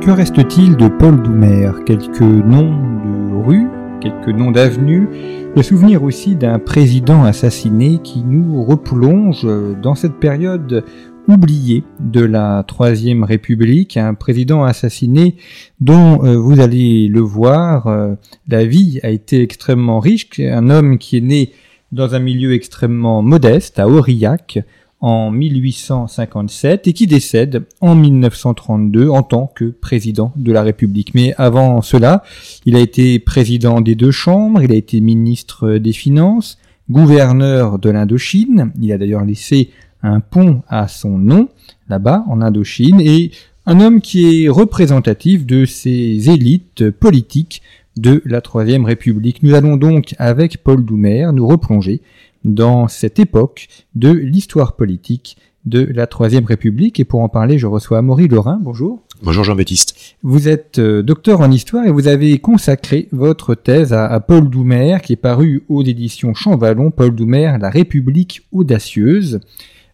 Que reste-t-il de Paul Doumer? Quelques noms de rues, quelques noms d'avenues, le souvenir aussi d'un président assassiné qui nous replonge dans cette période oubliée de la Troisième République, un président assassiné dont euh, vous allez le voir, euh, la vie a été extrêmement riche, un homme qui est né dans un milieu extrêmement modeste à Aurillac, en 1857 et qui décède en 1932 en tant que président de la République. Mais avant cela, il a été président des deux chambres, il a été ministre des Finances, gouverneur de l'Indochine, il a d'ailleurs laissé un pont à son nom là-bas en Indochine et un homme qui est représentatif de ces élites politiques de la Troisième République. Nous allons donc, avec Paul Doumer, nous replonger dans cette époque de l'histoire politique de la Troisième République. Et pour en parler, je reçois Amaury Lorrain. Bonjour. Bonjour Jean-Baptiste. Vous êtes euh, docteur en histoire et vous avez consacré votre thèse à, Paul Doumer, qui est paru aux éditions Champvallon, Paul Doumer, La République audacieuse.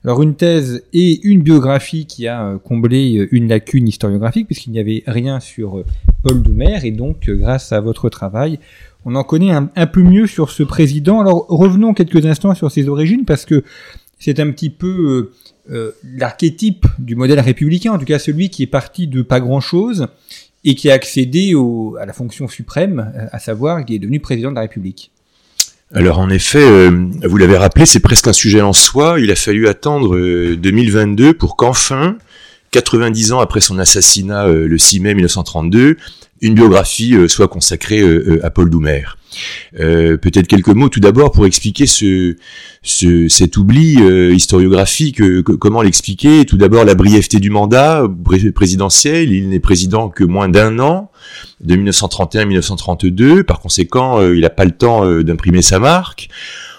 Alors une thèse et une biographie qui a euh, comblé euh, une lacune historiographique puisqu'il n'y avait rien sur Paul Doumer et donc grâce à votre travail, on en connaît un, peu mieux sur ce président. Alors revenons quelques instants sur ses origines parce que c'est un petit peu euh, euh, l'archétype du modèle républicain, en tout cas celui qui est parti de pas grand-chose et qui a accédé à la fonction suprême, à savoir qui est devenu président de la République. Alors en effet, euh, vous l'avez rappelé, c'est presque un sujet en soi. Il a fallu attendre 2022 pour qu'enfin, 90 ans après son assassinat le 6 mai 1932, une biographie euh, soit consacrée euh, euh, à Paul Doumer. Peut-être quelques mots tout d'abord pour expliquer ce, ce cet oubli historiographique. comment l'expliquer? Tout d'abord la brièveté du mandat présidentiel. Il n'est président que moins d'un an, de 1931 à 1932. Par conséquent, il n'a pas le temps d'imprimer sa marque.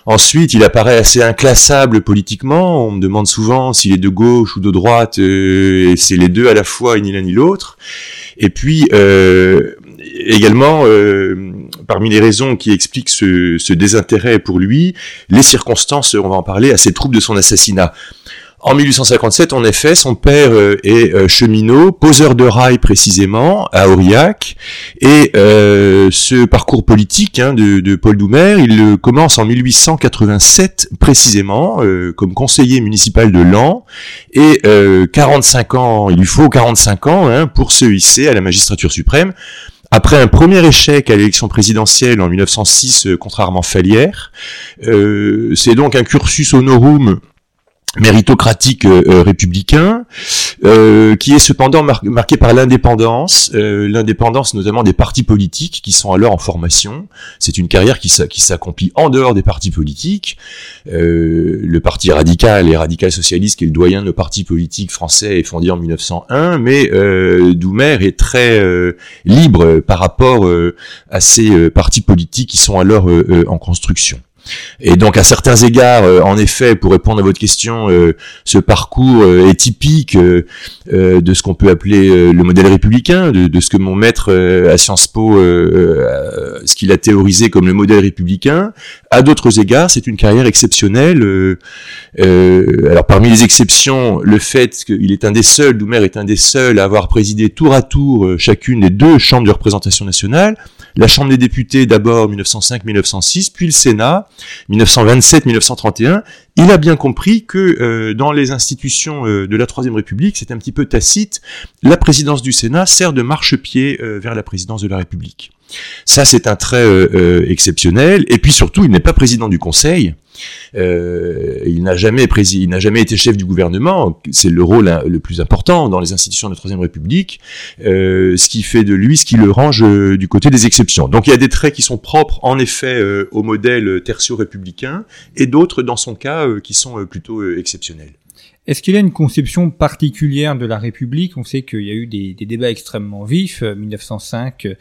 Ensuite, il apparaît assez inclassable politiquement. On me demande souvent s'il est de gauche ou de droite. et c'est les deux à la fois, ni l'un ni l'autre. Et puis euh, également, euh, parmi les raisons qui expliquent ce, ce, désintérêt pour lui, les circonstances, on va en parler, assez troubles de son assassinat. En 1857, en effet, son père euh, est euh, cheminot, poseur de rails précisément, à Aurillac, et euh, ce parcours politique hein, de, Paul Doumer, il commence en 1887 précisément, comme conseiller municipal de Lens, et 45 ans, il lui faut 45 ans hein, pour se hisser à la magistrature suprême. Après un premier échec à l'élection présidentielle en 1906 contre Armand Fallière, c'est donc un cursus honorum méritocratique euh, euh, républicain, euh, qui est cependant marqué par l'indépendance, l'indépendance notamment des partis politiques qui sont alors en formation. C'est une carrière qui s'accomplit en dehors des partis politiques. le parti radical et radical socialiste, qui est le doyen de nos partis politiques français, est fondé en 1901, mais Doumer est très libre par rapport à ces partis politiques qui sont alors en construction. Et donc à certains égards, euh, en effet, pour répondre à votre question, euh, ce parcours euh, est typique de ce qu'on peut appeler le modèle républicain, de, ce que mon maître à Sciences Po, ce qu'il a théorisé comme le modèle républicain. À d'autres égards, c'est une carrière exceptionnelle. alors parmi les exceptions, le fait qu'il est un des seuls, Doumer est un des seuls à avoir présidé tour à tour chacune des deux chambres de représentation nationale la Chambre des députés d'abord 1905-1906, puis le Sénat 1927-1931, il a bien compris que euh, dans les institutions euh, de la Troisième République, c'est un petit peu tacite, la présidence du Sénat sert de marchepied euh, vers la présidence de la République. Ça, c'est un trait exceptionnel. Et puis surtout, il n'est pas président du Conseil. Euh, il n'a jamais il n'a jamais été chef du gouvernement. C'est le rôle hein, le plus important dans les institutions de la Troisième République, euh, ce qui fait de lui ce qui le range euh, du côté des exceptions. Donc il y a des traits qui sont propres en effet au modèle tertio républicain et d'autres dans son cas qui sont plutôt exceptionnels. Est-ce qu'il a une conception particulière de la République? On sait qu'il y a eu des, débats extrêmement vifs. 1905, euh,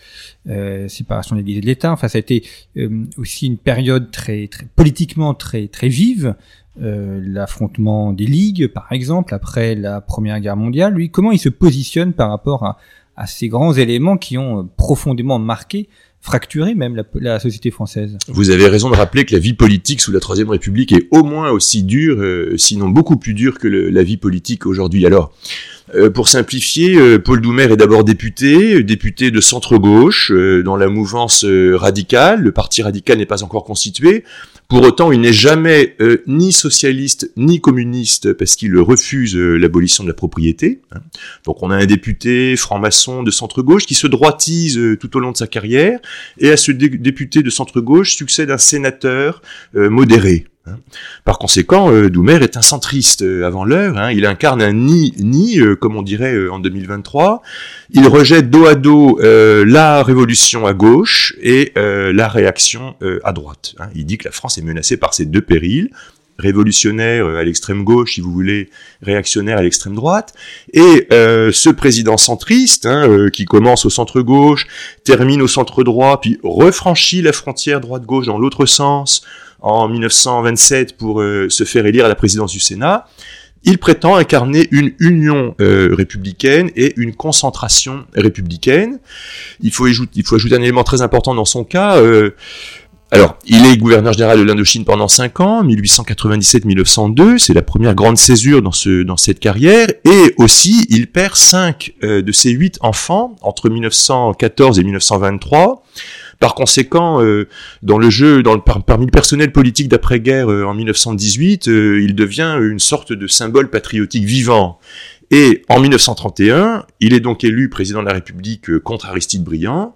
euh, séparation de l'Église de l'État. Enfin, ça a été euh, aussi une période très, politiquement très très vive. L'affrontement des ligues, par exemple, après la Première Guerre mondiale. Lui, comment il se positionne par rapport à, à ces grands éléments qui ont profondément marqué fracturer même la, société française. Vous avez raison de rappeler que la vie politique sous la Troisième République est au moins aussi dure, euh, sinon beaucoup plus dure que la vie politique aujourd'hui. Alors, pour simplifier, euh, Paul Doumer est d'abord député, député de centre-gauche, dans la mouvance radicale. Le parti radical n'est pas encore constitué. Pour autant, il n'est jamais euh, ni socialiste ni communiste parce qu'il refuse euh, l'abolition de la propriété. Hein. Donc on a un député franc-maçon de centre-gauche qui se droitise euh, tout au long de sa carrière, et à ce député de centre-gauche succède un sénateur modéré. Hein. Par conséquent, euh, Doumer est un centriste euh, avant l'heure. Hein. Il incarne un ni-ni, euh, comme on dirait en 2023. Il rejette dos à dos la révolution à gauche et la réaction à droite. Hein. Il dit que la France est menacée par ces deux périls révolutionnaire à l'extrême gauche, si vous voulez, réactionnaire à l'extrême droite, et ce président centriste, qui commence au centre gauche, termine au centre droit, puis refranchit la frontière droite-gauche dans l'autre sens, en 1927 pour euh, se faire élire à la présidence du Sénat, il prétend incarner une union euh, républicaine et une concentration républicaine. Il faut, ajouter, il faut ajouter un élément très important dans son cas. Euh, alors, il est gouverneur général de l'Indochine pendant 5 ans, 1897-1902, c'est la première grande césure dans, ce, cette carrière, et aussi il perd 5 de ses 8 enfants entre 1914 et 1923. Par conséquent, euh, dans le jeu, parmi le personnel politique d'après-guerre euh, en 1918, euh, il devient une sorte de symbole patriotique vivant. Et en 1931, il est donc élu président de la République contre Aristide Briand.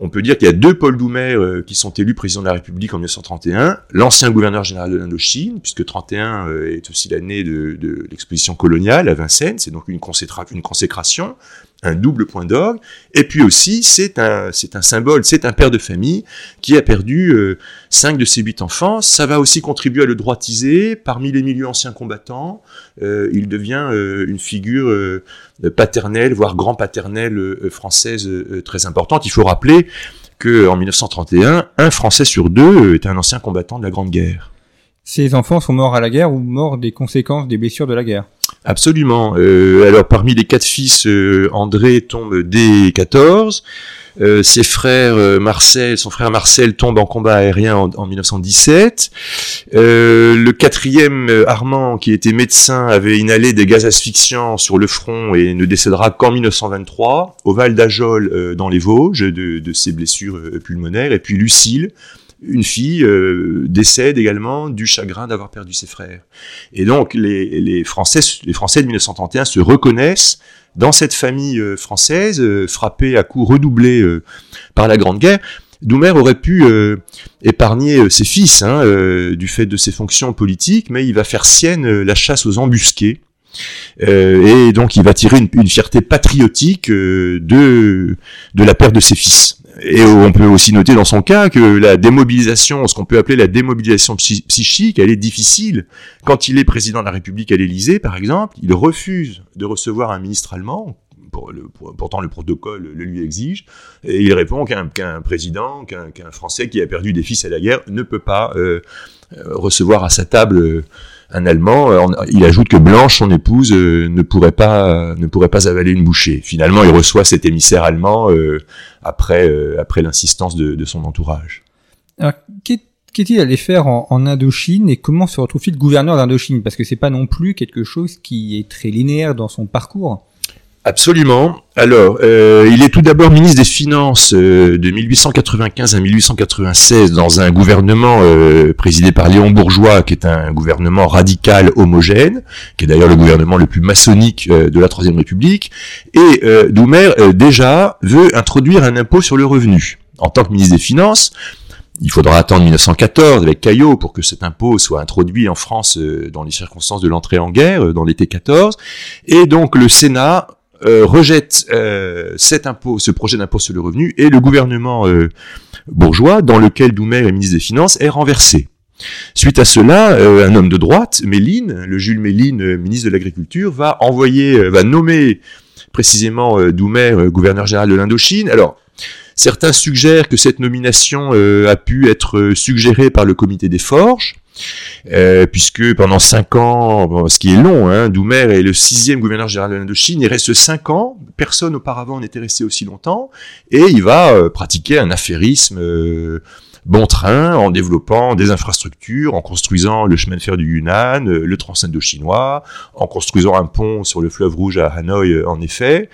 On peut dire qu'il y a deux Paul Doumer qui sont élus président de la République en 1931, l'ancien gouverneur général de l'Indochine, puisque 31 est aussi l'année de, l'exposition coloniale à Vincennes, c'est donc une consécration, un double point d'orgue. Et puis aussi, c'est un, c'est un symbole, c'est un père de famille qui a perdu euh, cinq de ses huit enfants. Ça va aussi contribuer à le droitiser. Parmi les milieux anciens combattants, euh, il devient euh, une figure paternelle, voire grand-paternelle française très importante. Il faut rappeler que en 1931, un Français sur deux est un ancien combattant de la Grande Guerre. Ces enfants sont morts à la guerre ou morts des conséquences des blessures de la guerre Absolument. Euh, alors parmi les quatre fils, euh, André tombe dès 14. Euh, ses frères Marcel, son frère Marcel tombe en combat aérien en, 1917. le quatrième Armand, qui était médecin, avait inhalé des gaz asphyxiants sur le front et ne décédera qu'en 1923 au Val d'Ajol dans les Vosges de, de ses blessures pulmonaires. Et puis Lucille, une fille euh, décède également du chagrin d'avoir perdu ses frères. Et donc les, Français, les Français de 1931 se reconnaissent dans cette famille euh, française euh, frappée à coups redoublés par la Grande Guerre. Doumer aurait pu épargner ses fils hein, du fait de ses fonctions politiques, mais il va faire sienne la chasse aux embusqués. et donc il va tirer une, une fierté patriotique de, de la perte de ses fils. Et on peut aussi noter dans son cas que la démobilisation, ce qu'on peut appeler la démobilisation psychique, elle est difficile. Quand il est président de la République à l'Élysée, par exemple, il refuse de recevoir un ministre allemand. Pour le, pourtant, le protocole le lui exige. Et il répond qu'un président, qu'un Français qui a perdu des fils à la guerre ne peut pas euh, euh, recevoir à sa table euh, un Allemand. Euh, il ajoute que Blanche, son épouse, euh, ne pourrait pas ne pourrait pas avaler une bouchée. Finalement, il reçoit cet émissaire allemand euh, après après l'insistance de, son entourage. Alors, qu'est-il allé faire en, Indochine et comment se retrouve-t-il gouverneur d'Indochine? Parce que c'est pas non plus quelque chose qui est très linéaire dans son parcours. Absolument. Alors, euh, il est tout d'abord ministre des Finances euh, de 1895 à 1896 dans un gouvernement euh, présidé par Léon Bourgeois, qui est un gouvernement radical homogène, qui est d'ailleurs le gouvernement le plus maçonnique de la Troisième République. Et Doumer déjà veut introduire un impôt sur le revenu. En tant que ministre des Finances, il faudra attendre 1914 avec Caillot pour que cet impôt soit introduit en France dans les circonstances de l'entrée en guerre, dans l'été 14. Et donc le Sénat euh, rejette euh, cet impôt, ce projet d'impôt sur le revenu, et le gouvernement euh, bourgeois, dans lequel Doumer est ministre des Finances, est renversé. Suite à cela, un homme de droite, Méline, le Jules Méline, ministre de l'Agriculture, va envoyer, va nommer précisément Doumer gouverneur général de l'Indochine. Alors, certains suggèrent que cette nomination a pu être suggérée par le comité des forges. Euh, puisque pendant cinq ans, ce qui est long, hein, Doumer est le sixième gouverneur général de l'Indochine, il reste cinq ans, personne auparavant n'était resté aussi longtemps, et il va euh, pratiquer un affairisme euh, bon train en développant des infrastructures, en construisant le chemin de fer du Yunnan, le chinois en construisant un pont sur le fleuve Rouge à Hanoï, en effet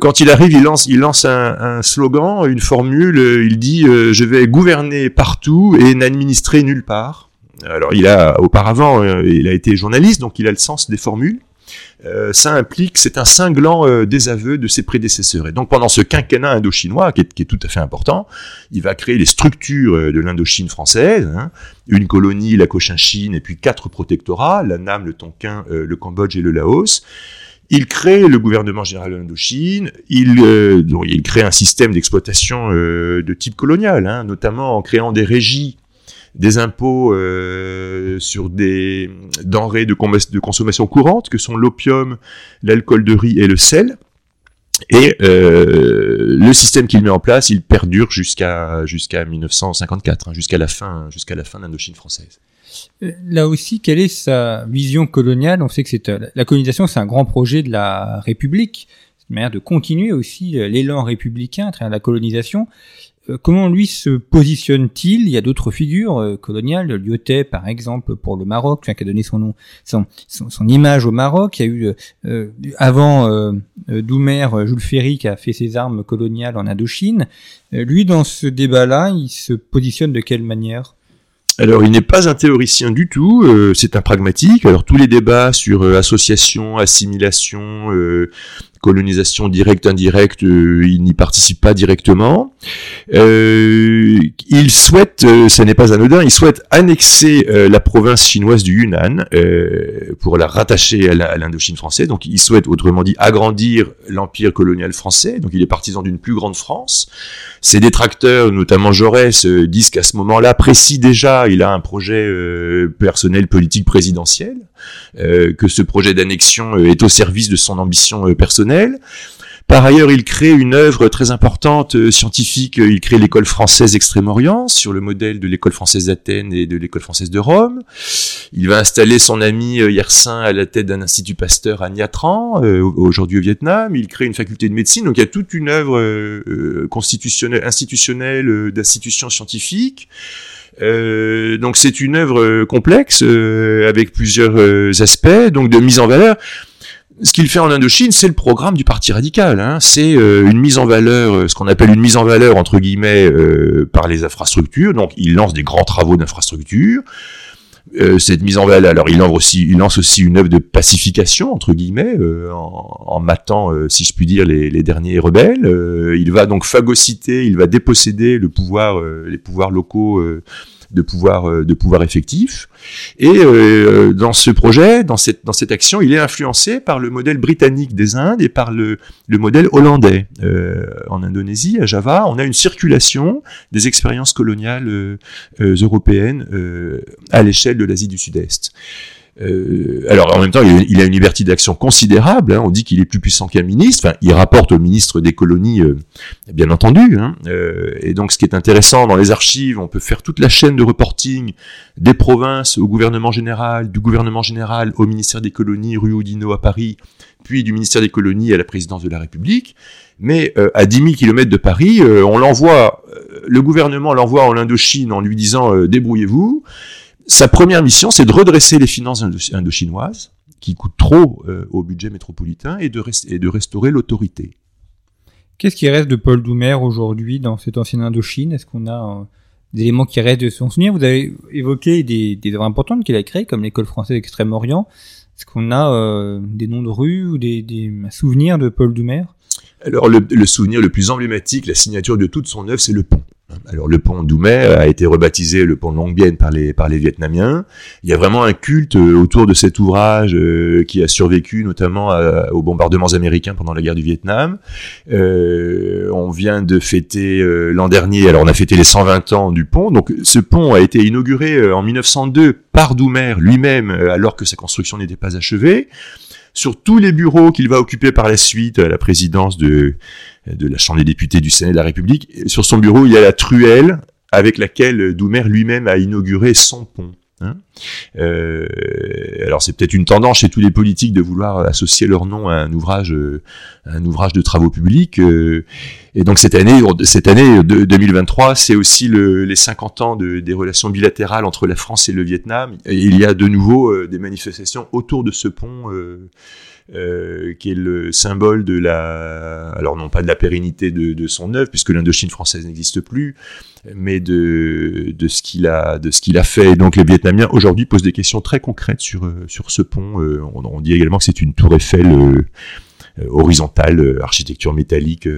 quand il arrive, il lance, il lance un slogan, une formule. Il dit Je vais gouverner partout et n'administrer nulle part. Alors, il a auparavant, euh, il a été journaliste, donc il a le sens des formules. Euh, ça implique, c'est un cinglant euh, désaveu de ses prédécesseurs. Et donc pendant ce quinquennat indochinois, qui est, qui est tout à fait important, il va créer les structures de l'Indochine française, hein. une colonie, la Cochinchine, et puis quatre protectorats, la Nam, le Tonkin, le Cambodge et le Laos. Il crée le gouvernement général de l'Indochine, il, crée un système d'exploitation de type colonial, hein, notamment en créant des régies des impôts euh, sur des denrées de, consommation courante, que sont l'opium, l'alcool de riz et le sel. Et euh, le système qu'il met en place, il perdure jusqu'à jusqu'à 1954, hein, jusqu'à la fin jusqu'à la fin de l'Indochine française. Euh, là aussi, quelle est sa vision coloniale? On sait que la colonisation, c'est un grand projet de la République, une manière de continuer aussi l'élan républicain à travers la colonisation. Euh, comment lui se positionne-t-il? Il y a d'autres figures euh, coloniales, Lyotet par exemple pour le Maroc, qui a donné son nom, son, image au Maroc. Il y a eu euh, avant Doumer, Jules Ferry qui a fait ses armes coloniales en Indochine. lui, dans ce débat-là, il se positionne de quelle manière? Alors, il n'est pas un théoricien du tout, c'est un pragmatique. Alors, tous les débats sur association, assimilation, colonisation directe, indirecte, euh, il n'y participe pas directement. Euh, il souhaite, euh, n'est pas anodin, il souhaite annexer la province chinoise du Yunnan pour la rattacher à l'Indochine française. Donc il souhaite, autrement dit, agrandir l'empire colonial français. Donc il est partisan d'une plus grande France. Ses détracteurs, notamment Jaurès, disent qu'à ce moment-là précis déjà, il a un projet personnel politique présidentiel, que ce projet d'annexion est au service de son ambition personnelle par ailleurs, il crée une œuvre très importante euh, scientifique. Il crée l'école française Extrême-Orient sur le modèle de l'école française d'Athènes et de l'école française de Rome. Il va installer son ami euh, Yersin à la tête d'un institut Pasteur à Nha euh, aujourd'hui au Vietnam. Il crée une faculté de médecine. Donc il y a toute une œuvre constitutionnelle, institutionnelle d'institutions scientifiques. donc c'est une œuvre complexe avec plusieurs aspects, donc de mise en valeur ce qu'il fait en Indochine, c'est le programme du Parti radical. Hein. C'est euh, une mise en valeur, euh, ce qu'on appelle une mise en valeur entre guillemets euh, par les infrastructures. Donc, il lance des grands travaux d'infrastructure. cette mise en valeur, alors il lance aussi, une œuvre de pacification entre guillemets, en, en, matant, si je puis dire, les, les derniers rebelles. il va donc phagocyter, il va déposséder le pouvoir, les pouvoirs locaux de pouvoir euh, de pouvoir effectif. Et euh, dans ce projet, dans cette dans cette action, il est influencé par le modèle britannique des Indes et par le le modèle hollandais. Euh, en Indonésie, à Java, on a une circulation des expériences coloniales européennes à l'échelle de l'Asie du Sud-Est. Euh, alors en même temps, il, a une liberté d'action considérable. Hein. on dit qu'il est plus puissant qu'un ministre. Enfin, il rapporte au ministre des colonies, euh, bien entendu. Hein. Euh, et donc, ce qui est intéressant dans les archives, on peut faire toute la chaîne de reporting des provinces au gouvernement général, du gouvernement général au ministère des colonies, rue Oudinot à Paris, puis du ministère des colonies à la présidence de la République. Mais à 10 000 km de Paris, on l'envoie, le gouvernement l'envoie en Indochine en lui disant débrouillez-vous sa première mission, c'est de redresser les finances indo-chinoises, qui coûtent trop euh, au budget métropolitain, et de, et de restaurer l'autorité. Qu'est-ce qui reste de Paul Doumer aujourd'hui dans cette ancienne Indochine? Est-ce qu'on a euh, des éléments qui restent de son souvenir? Vous avez évoqué des, des œuvres importantes qu'il a créées, comme l'école française Extrême-Orient. Est-ce qu'on a euh, des noms de rues ou des, des souvenirs de Paul Doumer? Alors le, le, souvenir le plus emblématique, la signature de toute son œuvre, c'est le pont. Alors le pont Doumer a été rebaptisé le pont de Long par les par les Vietnamiens. Il y a vraiment un culte euh, autour de cet ouvrage euh, qui a survécu notamment aux bombardements américains pendant la guerre du Vietnam. Euh, on vient de fêter l'an dernier, alors on a fêté les 120 ans du pont. Donc ce pont a été inauguré en 1902 par Doumer lui-même alors que sa construction n'était pas achevée sur tous les bureaux qu'il va occuper par la suite à la présidence de, de la Chambre des députés du Sénat de la République. sur son bureau, il y a la truelle avec laquelle Doumer lui-même a inauguré son pont. Hein. Euh, alors c'est peut-être une tendance chez tous les politiques de vouloir associer leur nom à un ouvrage, euh, un ouvrage de travaux publics. Euh, et donc cette année, cette année de, 2023, c'est aussi le, les 50 ans de, des relations bilatérales entre la France et le Vietnam. Et il y a de nouveau des manifestations autour de ce pont. Euh, qui est le symbole de la, alors non pas de la pérennité de, son œuvre, puisque l'Indochine française n'existe plus, mais de, ce qu'il a, de ce qu'il a fait. Et donc les Vietnamiens aujourd'hui posent des questions très concrètes sur euh, sur ce pont. Euh, on, dit également que c'est une tour Eiffel horizontale, architecture métallique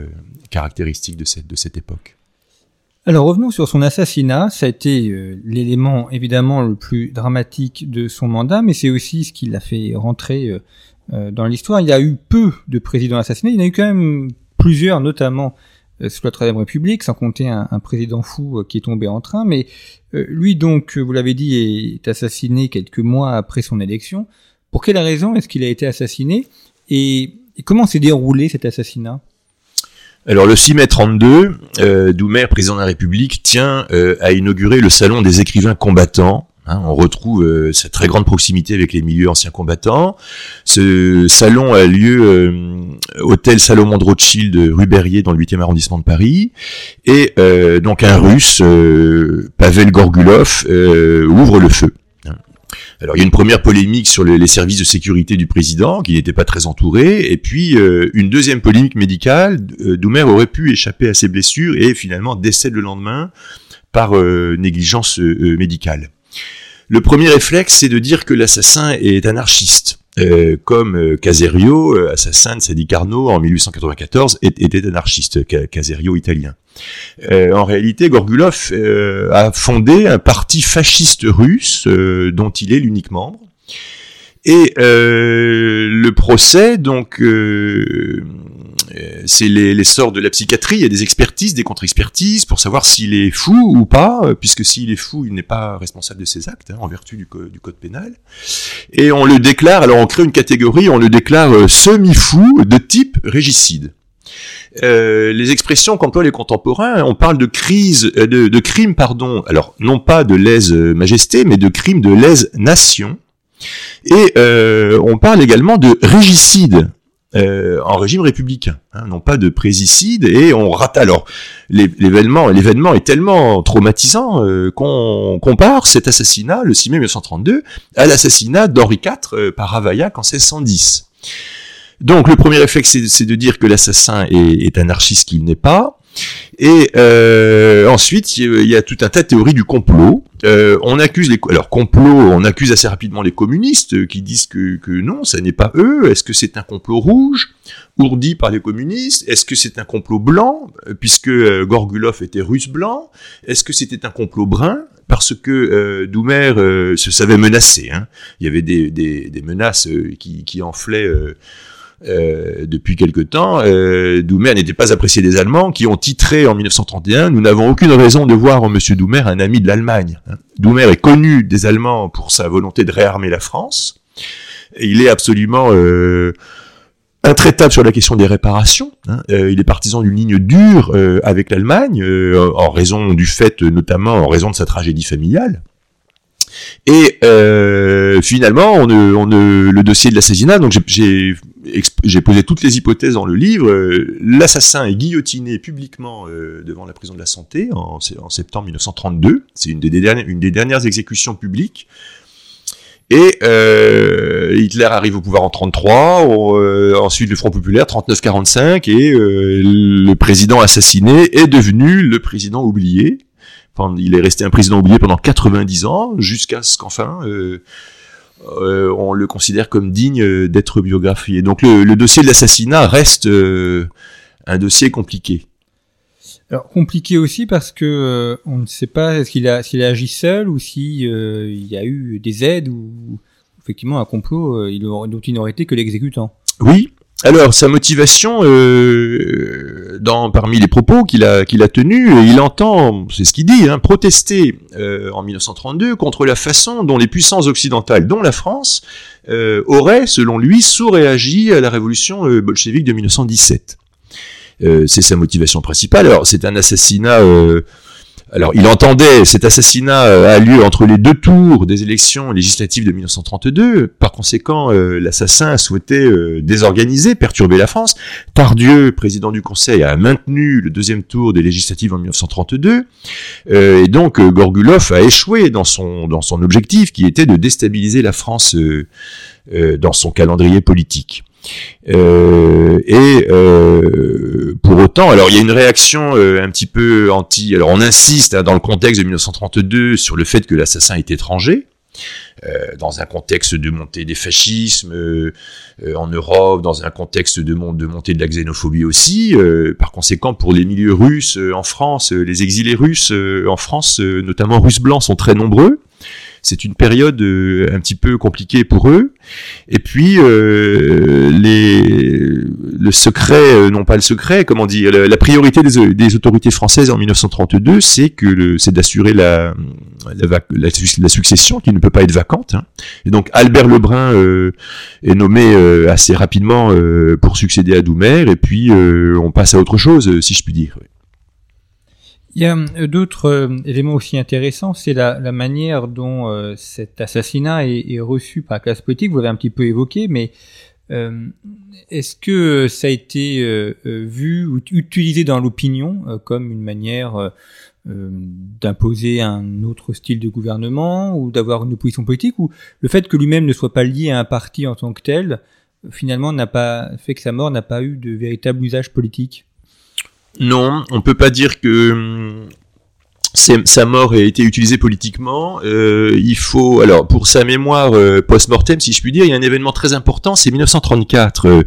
caractéristique de cette de cette époque. Alors revenons sur son assassinat. Ça a été l'élément évidemment le plus dramatique de son mandat, mais c'est aussi ce qui l'a fait rentrer dans l'histoire. Il y a eu peu de présidents assassinés, il y en a eu quand même plusieurs, notamment euh, sous la Troisième République, sans compter un, président fou euh, qui est tombé en train. Mais lui, donc, vous l'avez dit, est assassiné quelques mois après son élection. Pour quelle raison est-ce qu'il a été assassiné? Et, comment s'est déroulé cet assassinat? Alors le 6 mai 32, euh, Doumer, président de la République, tient à inaugurer le salon des écrivains combattants Hein, on retrouve euh, cette très grande proximité avec les milieux anciens combattants. Ce salon a lieu euh, hôtel Salomon de Rothschild rue dans le 8e arrondissement de Paris. Et euh, donc un russe, Pavel Gorgulov, ouvre le feu. Hein. Alors il y a une première polémique sur les, services de sécurité du président, qui n'était pas très entouré, et puis une deuxième polémique médicale. Doumer aurait pu échapper à ses blessures et finalement décède le lendemain par négligence médicale. Le premier réflexe, c'est de dire que l'assassin est anarchiste. Euh, comme euh, Caserio, euh, assassin de Sadi Carnot en 1894, était anarchiste, Caserio italien. en réalité, Gorgulov a fondé un parti fasciste russe dont il est l'unique membre. Et le procès, donc, c'est l'essor de la psychiatrie, il y a des expertises, des contre-expertises pour savoir s'il est fou ou pas, euh, puisque s'il est fou, il n'est pas responsable de ses actes, hein, en vertu du, code pénal. Et on le déclare, alors on crée une catégorie, on le déclare euh, semi-fou de type régicide. Euh, les expressions qu'emploient les contemporains, on parle de crise, de, de crime, pardon, alors non pas de lèse-majesté, mais de crime de lèse-nation. Et euh, on parle également de régicide, euh, en régime républicain, hein, non pas de présicide, et on rate alors l'événement. L'événement est tellement traumatisant euh, qu'on compare cet assassinat, le 6 mai 1932, à l'assassinat d'Henri IV euh, par Ravaillac en 1610. Donc le premier réflexe, c'est de dire que l'assassin est, est anarchiste qu'il n'est pas. Et euh, ensuite, il y a tout un tas de théories du complot. Euh, on accuse les alors complot, on accuse assez rapidement les communistes euh, qui disent que, non, ça n'est pas eux. Est-ce que c'est un complot rouge ourdi par les communistes? Est-ce que c'est un complot blanc puisque Gorgulov était russe blanc? Est-ce que c'était un complot brun? Parce que euh, Doumer se savait menacé. Hein. Il y avait des, menaces qui enflaient euh, depuis quelque temps, euh, Doumer n'était pas apprécié des Allemands, qui ont titré en 1931 Nous n'avons aucune raison de voir en Monsieur Doumer un ami de l'Allemagne. Hein. Doumer est connu des Allemands pour sa volonté de réarmer la France. Il est absolument euh, intraitable sur la question des réparations. Hein. Euh, il est partisan d'une ligne dure euh, avec l'Allemagne, en raison du fait, notamment en raison de sa tragédie familiale. Et euh, finalement, on, on, le dossier de l'assassinat, donc j'ai posé toutes les hypothèses dans le livre. Euh, l'assassin est guillotiné publiquement euh, devant la prison de la Santé en, septembre 1932. C'est une, des dernières, une des dernières exécutions publiques. Et euh, Hitler arrive au pouvoir en 33, euh, ensuite le Front populaire 39-45, et le président assassiné est devenu le président oublié. Il est resté un président oublié pendant 90 ans, jusqu'à ce qu'enfin euh, on le considère comme digne euh, d'être biographié. Donc le, dossier de l'assassinat reste euh, un dossier compliqué. Alors compliqué aussi parce que on ne sait pas qu'il a s'il a agi seul ou si il y a eu des aides ou effectivement un complot il, dont il n'aurait été que l'exécutant. Oui, alors, sa motivation, euh, dans, parmi les propos qu'il a, qu'il a tenus, il entend, c'est ce qu'il dit, hein, protester euh, en 1932 contre la façon dont les puissances occidentales, dont la France, euh, auraient, selon lui, sous-réagi à la révolution euh, bolchevique de 1917. Euh, c'est sa motivation principale. Alors, c'est un assassinat alors, il entendait cet assassinat euh, a lieu entre les deux tours des élections législatives de 1932. Par conséquent, euh, l'assassin souhaitait euh, désorganiser, perturber la France. Tardieu, président du Conseil, a maintenu le deuxième tour des législatives en 1932. et donc, Gorgulov a échoué dans son dans son objectif, qui était de déstabiliser la France dans son calendrier politique. Euh, et euh, pour autant, alors il y a une réaction euh, un petit peu anti. Alors on insiste hein, dans le contexte de 1932 sur le fait que l'assassin est étranger. dans un contexte de montée des fascismes en Europe, dans un contexte de, de montée de la xénophobie aussi. par conséquent, pour les milieux russes en France, les exilés russes en France, notamment russes blancs, sont très nombreux c'est une période euh, un petit peu compliquée pour eux. Et puis euh, les, le secret, euh, non pas le secret, comment dire, la, priorité des, autorités françaises en 1932, c'est que c'est d'assurer la succession qui ne peut pas être vacante. Hein. Et donc Albert Lebrun est nommé assez rapidement pour succéder à Doumer, et puis on passe à autre chose, si je puis dire. Il y a euh, d'autres euh, éléments aussi intéressants, c'est la, la, manière dont euh, cet assassinat est, est, reçu par la classe politique. Vous l'avez un petit peu évoqué, mais est-ce que ça a été vu ou utilisé dans l'opinion comme une manière d'imposer un autre style de gouvernement ou d'avoir une opposition politique ou le fait que lui-même ne soit pas lié à un parti en tant que tel finalement n'a pas fait que sa mort n'a pas eu de véritable usage politique? Non, on peut pas dire que sa mort a été utilisée politiquement. Euh, il faut, alors pour sa mémoire euh, post-mortem, si je puis dire, il y a un événement très important, c'est 1934,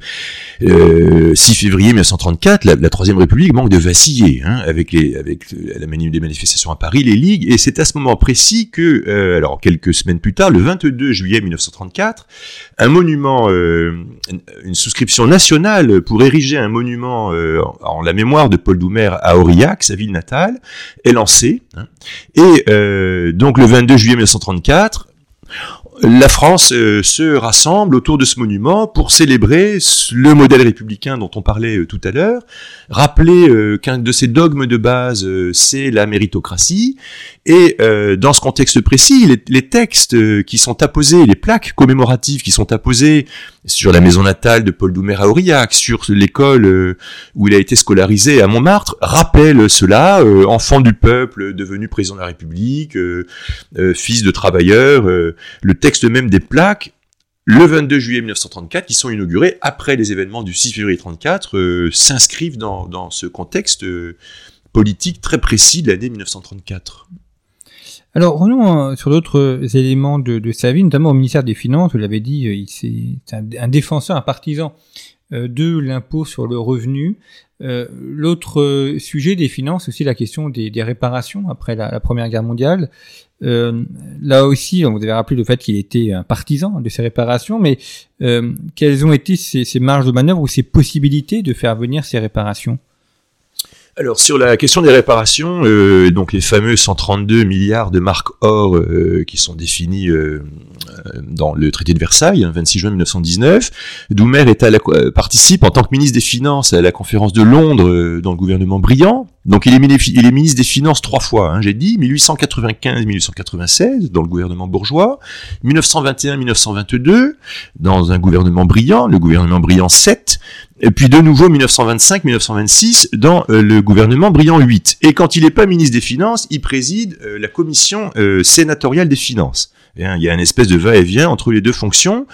euh, 6 février 1934, la, la, Troisième République manque de vaciller hein, avec les, avec la manie des manifestations à Paris, les ligues, et c'est à ce moment précis que, euh, alors quelques semaines plus tard, le 22 juillet 1934, un monument, euh, une souscription nationale pour ériger un monument en la mémoire de Paul Doumer à Aurillac, sa ville natale, est lancé Hein. Et euh, donc le 22 juillet 1934, la France euh, se rassemble autour de ce monument pour célébrer le modèle républicain dont on parlait euh, tout à l'heure, rappeler euh, qu'un de ses dogmes de base, c'est la méritocratie, et dans ce contexte précis, les, textes qui sont apposés, les plaques commémoratives qui sont apposées sur la maison natale de Paul Doumer à Aurillac, sur l'école où il a été scolarisé à Montmartre, rappellent cela, enfant du peuple, devenu président de la République, fils de travailleurs, même des plaques le 22 juillet 1934, qui sont inaugurées après les événements du 6 février 1934, euh, s'inscrivent dans, ce contexte euh, politique très précis de l'année 1934. Alors, revenons euh, sur d'autres éléments de, sa vie, notamment au ministère des Finances, vous l'avez dit, c'est un, défenseur, un partisan de l'impôt sur le revenu. L'autre sujet des finances, aussi la question des, réparations après la, Première Guerre mondiale. Euh, là aussi, vous avez rappelé le fait qu'il était un partisan de ces réparations, mais euh, quelles ont été ces, ces, marges de manœuvre ou ces possibilités de faire venir ces réparations? Alors sur la question des réparations, euh, donc les fameux 132 milliards de marques or euh, qui sont définis euh, dans le traité de Versailles, 26 hein, juin 1919, Doumer est à la, participe en tant que ministre des Finances à la conférence de Londres dans le gouvernement Briand. Donc il est, ministre des Finances trois fois, hein, j'ai dit, 1895-1896 dans le gouvernement bourgeois, 1921-1922 dans un gouvernement brillant, le gouvernement Briand 7, et puis de nouveau 1925-1926 dans euh, le gouvernement Briand 8. Et quand il n'est pas ministre des Finances, il préside euh, la commission euh, sénatoriale des Finances. il y a une espèce de va-et-vient entre les deux fonctions.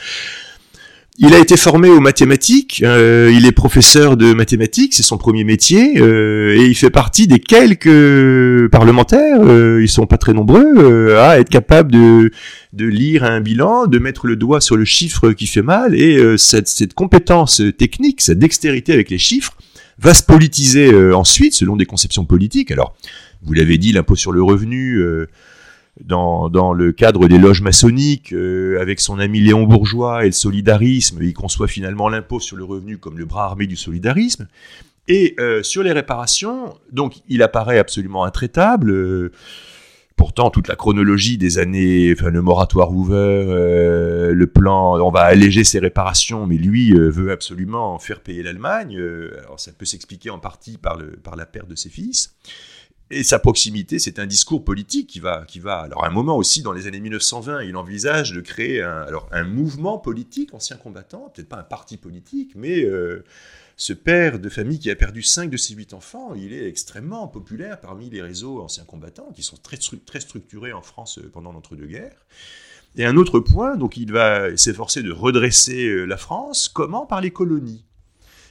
Il a été formé aux mathématiques, euh, il est professeur de mathématiques, c'est son premier métier, euh, et il fait partie des quelques parlementaires, euh, ils sont pas très nombreux, à être capable de, de lire un bilan, de mettre le doigt sur le chiffre qui fait mal, et cette, cette compétence technique, cette dextérité avec les chiffres, va se politiser ensuite selon des conceptions politiques. Alors, vous l'avez dit, l'impôt sur le revenu, dans, le cadre des loges maçonniques, avec son ami Léon Bourgeois et le solidarisme, il conçoit finalement l'impôt sur le revenu comme le bras armé du solidarisme. Et sur les réparations, donc il apparaît absolument intraitable. Pourtant, toute la chronologie des années, le moratoire ouvert, euh, le plan, on va alléger ses réparations, mais lui euh, veut absolument faire payer l'Allemagne. Euh, alors, ça peut s'expliquer en partie par la perte de ses fils. Et sa proximité, c'est un discours politique qui va, qui va. Alors, à un moment aussi, dans les années 1920, il envisage de créer un, alors, un mouvement politique, ancien combattant, peut-être pas un parti politique, mais ce père de famille qui a perdu 5 de ses 8 enfants, il est extrêmement populaire parmi les réseaux anciens combattants qui sont très, très structurés en France euh, pendant l'entre-deux-guerres. Et un autre point, donc il va s'efforcer de redresser euh, la France, comment? Par les colonies.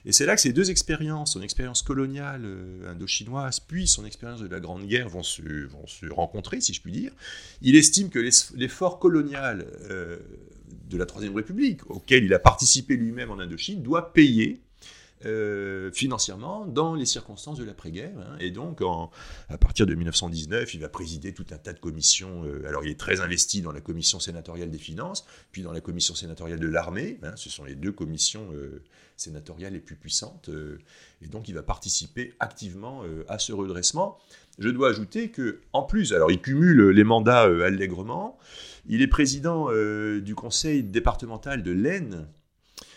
Et c'est là que ces deux expériences, son expérience coloniale euh, indochinoise, puis son expérience de la Grande Guerre vont se, vont se rencontrer, si je puis dire. Il estime que l'effort colonial de la Troisième République, auquel il a participé lui-même en Indochine, doit payer euh, financièrement dans les circonstances de l'après-guerre. Hein. et donc, à partir de 1919, il va présider tout un tas de commissions. Euh, alors, il est très investi dans la commission sénatoriale des finances, puis dans la commission sénatoriale de l'armée. Hein. ce sont les deux commissions euh, sénatoriales les plus puissantes. et donc, il va participer activement à ce redressement. Je dois ajouter que, en plus, alors il cumule les mandats allègrement. Il est président du conseil départemental de l'Aisne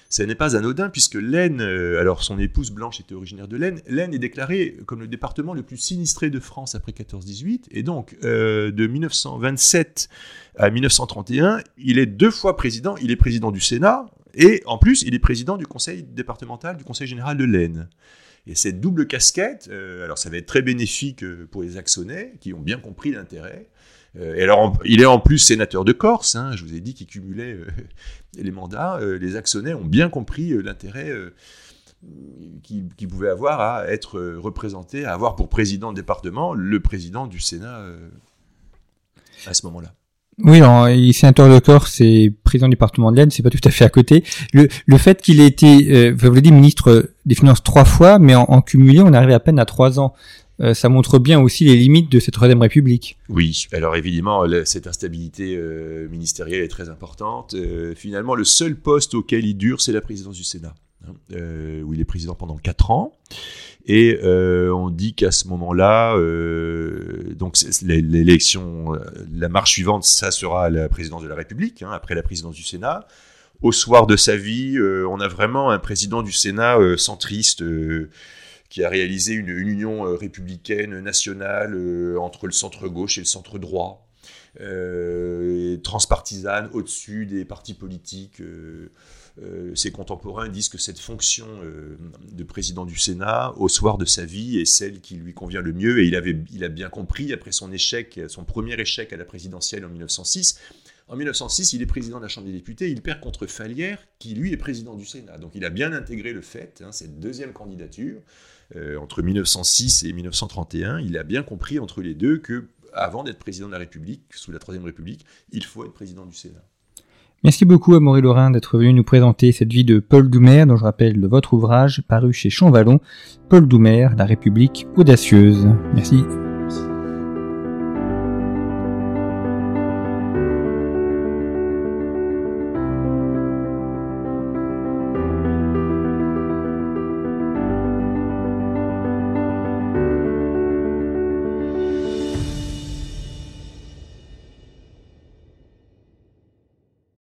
ce n'est pas anodin puisque l'Aisne, euh, alors son épouse Blanche était originaire de l'Aisne, l'Aisne est déclaré comme le département le plus sinistré de France après 14-18, et donc euh, de 1927 à 1931, il est deux fois président, il est président du Sénat, et en plus il est président du conseil départemental, du conseil général de l'Aisne. Et cette double casquette, euh, alors ça va être très bénéfique pour les Axonais, qui ont bien compris l'intérêt, et alors, il est en plus sénateur de Corse. Hein, je vous ai dit qu'il cumulait les mandats, euh, les actionnaires ont bien compris euh, l'intérêt euh, qu'ils pouvaient avoir à être représentés, à avoir pour président de département le président du Sénat à ce moment-là. Oui, alors, il est sénateur de Corse et président du département de l'Aisne, c'est pas tout à fait à côté. Le, le fait qu'il ait été, vous l'avez dit, ministre des Finances trois fois, mais en, en cumulé, on arrive à peine à trois ans. Euh, ça montre bien aussi les limites de cette Troisième République. Oui, alors évidemment, cette instabilité euh, ministérielle est très importante. Euh, finalement, le seul poste auquel il dure, c'est la présidence du Sénat, hein, où il est président pendant quatre ans. Et on dit qu'à ce moment-là, donc l'élection, la marche suivante, ça sera la présidence de la République, hein, après la présidence du Sénat. Au soir de sa vie, on a vraiment un président du Sénat centriste qui a réalisé une, union euh, républicaine nationale euh, entre le centre-gauche et le centre-droit, euh, transpartisane au-dessus des partis politiques. ses contemporains disent que cette fonction de président du Sénat, au soir de sa vie, est celle qui lui convient le mieux. Et il, avait, il a bien compris, après son échec, son premier échec à la présidentielle en 1906, en 1906, il est président de la Chambre des députés, il perd contre Falière, qui lui est président du Sénat. Donc il a bien intégré le fait, hein, cette deuxième candidature, euh, entre 1906 et 1931, il a bien compris entre les deux que, avant d'être président de la République, sous la Troisième République, il faut être président du Sénat. Merci beaucoup à Maurice Lorrain d'être venu nous présenter cette vie de Paul Doumer, dont je rappelle votre ouvrage paru chez Champvallon, Paul Doumer, La République audacieuse. Merci.